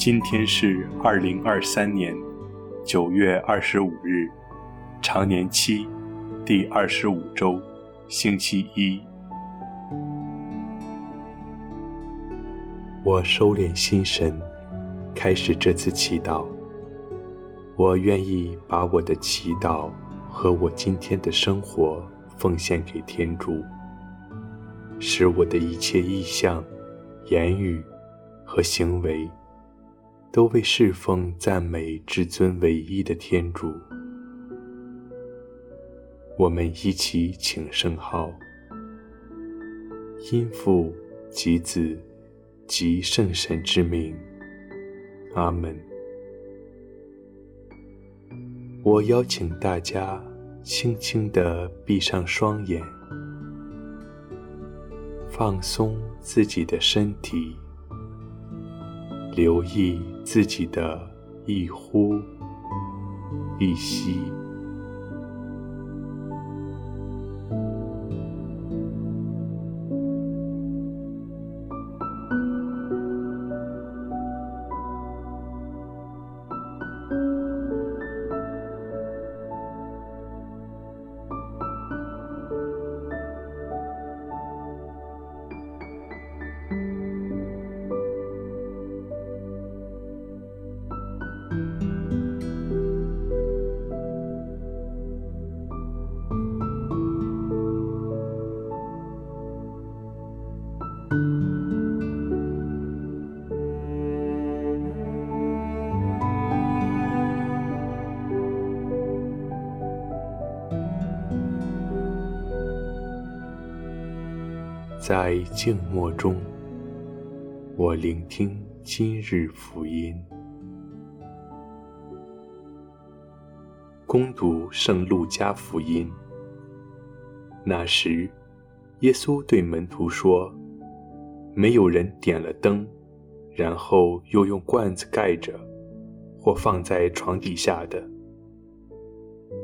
今天是二零二三年九月二十五日，常年期第二十五周，星期一。我收敛心神，开始这次祈祷。我愿意把我的祈祷和我今天的生活奉献给天主，使我的一切意向、言语和行为都为侍奉、赞美至尊唯一的天主。我们一起请圣号：因父及子及圣神之名，阿门。我邀请大家轻轻地闭上双眼，放松自己的身体，留意自己的一呼一吸。在静默中，我聆听今日福音。恭读圣路加福音。那时，耶稣对门徒说：“没有人点了灯，然后又用罐子盖着，或放在床底下的，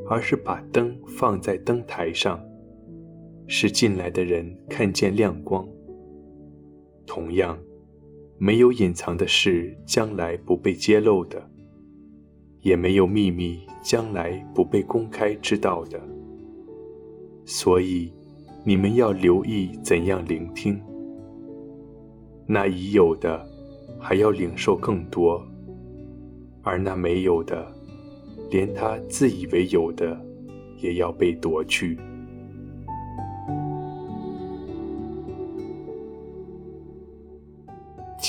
而是把灯放在灯台上。”是进来的人看见亮光。同样，没有隐藏的事将来不被揭露的，也没有秘密将来不被公开知道的。所以，你们要留意怎样聆听。那已有的，还要领受更多；而那没有的，连他自以为有的，也要被夺去。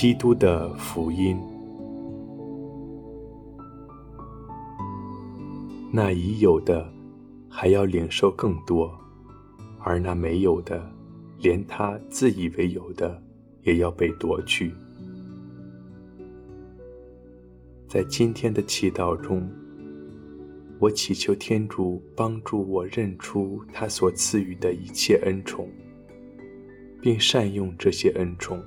基督的福音。那已有的，还要领受更多；而那没有的，连他自以为有的，也要被夺去。在今天的祈祷中，我祈求天主帮助我认出他所赐予的一切恩宠，并善用这些恩宠。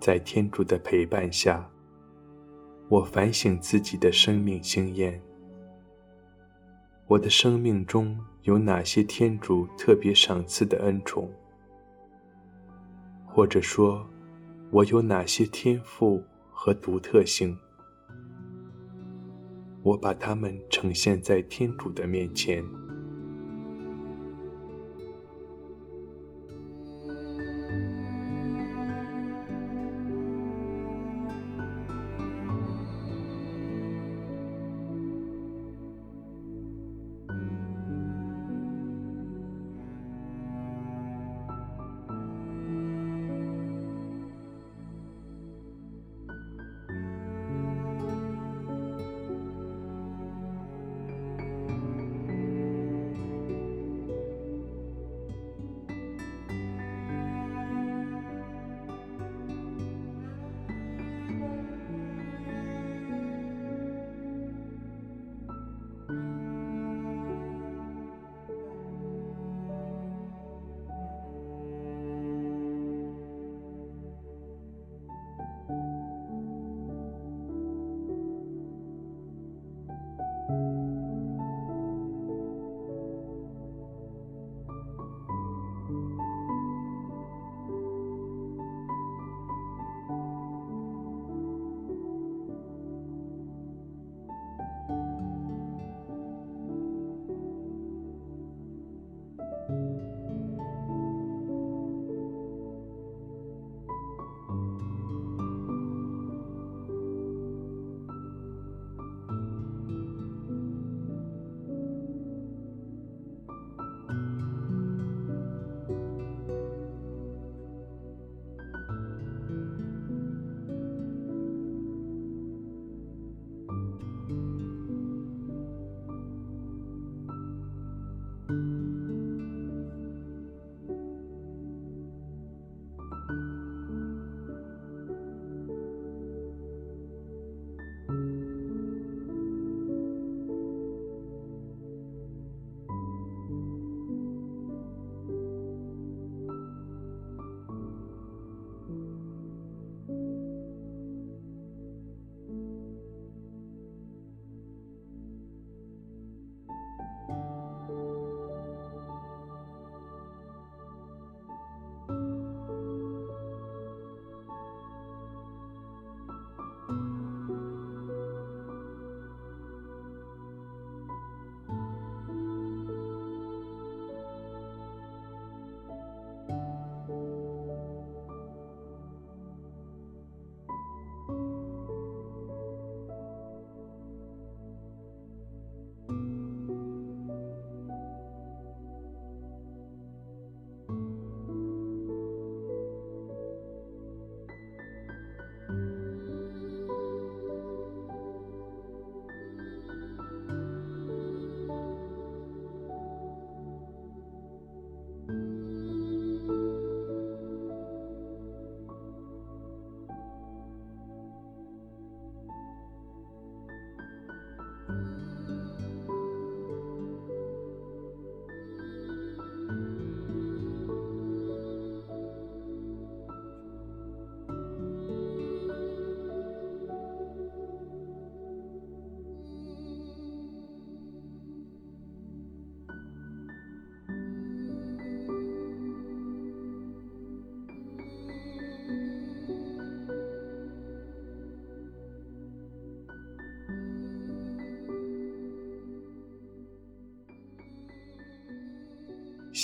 在天主的陪伴下，我反省自己的生命经验。我的生命中有哪些天主特别赏赐的恩宠？或者说，我有哪些天赋和独特性？我把它们呈现在天主的面前。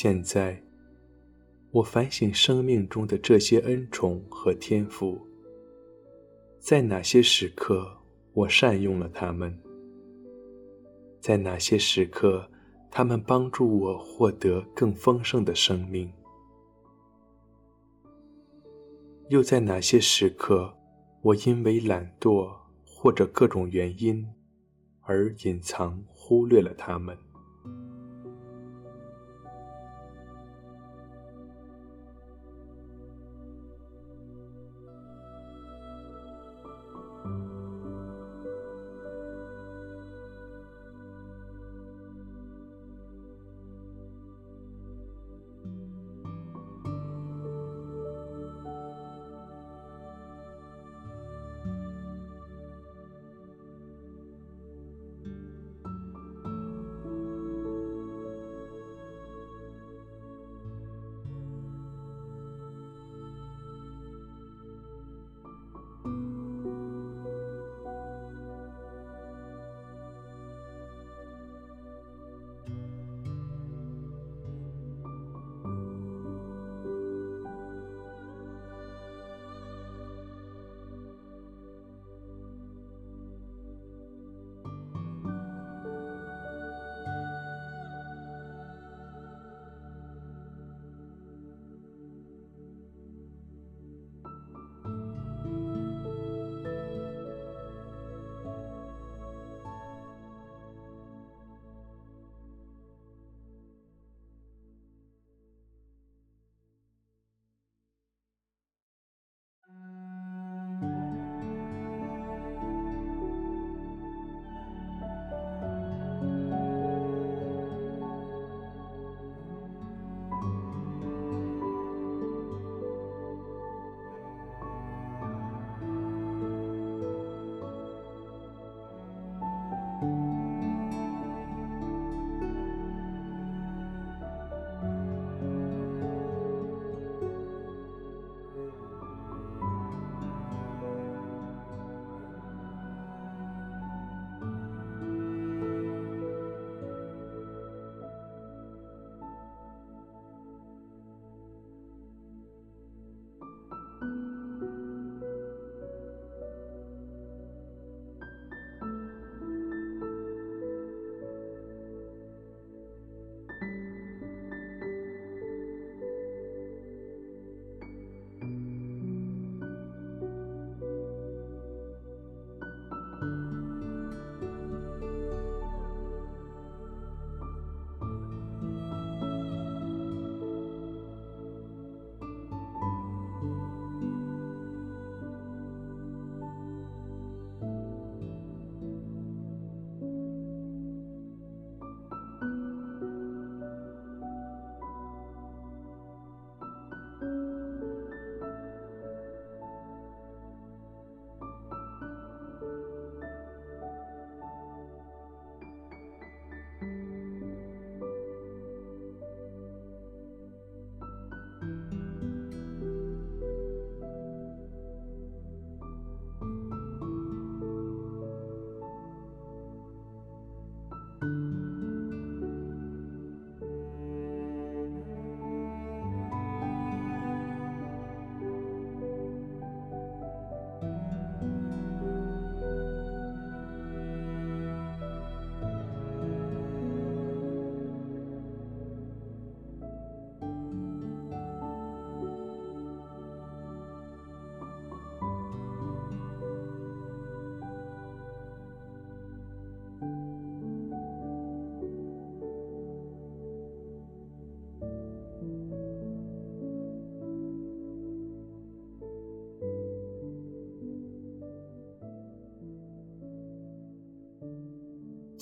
现在，我反省生命中的这些恩宠和天赋，在哪些时刻我善用了他们？在哪些时刻，他们帮助我获得更丰盛的生命？又在哪些时刻，我因为懒惰或者各种原因而隐藏、忽略了他们？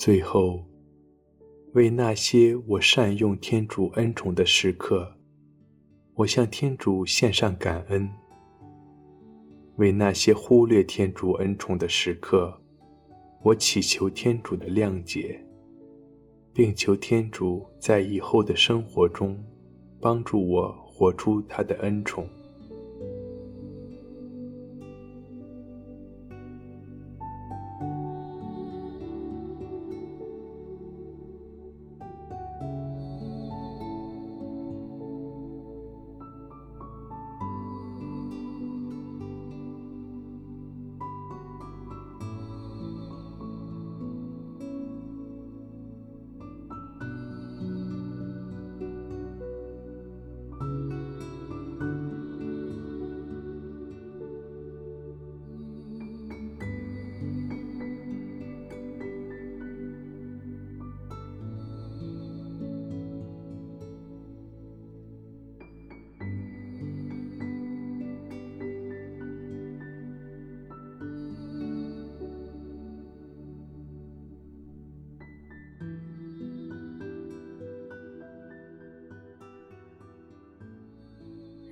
最后，为那些我善用天主恩宠的时刻，我向天主献上感恩；为那些忽略天主恩宠的时刻，我祈求天主的谅解，并求天主在以后的生活中帮助我活出他的恩宠。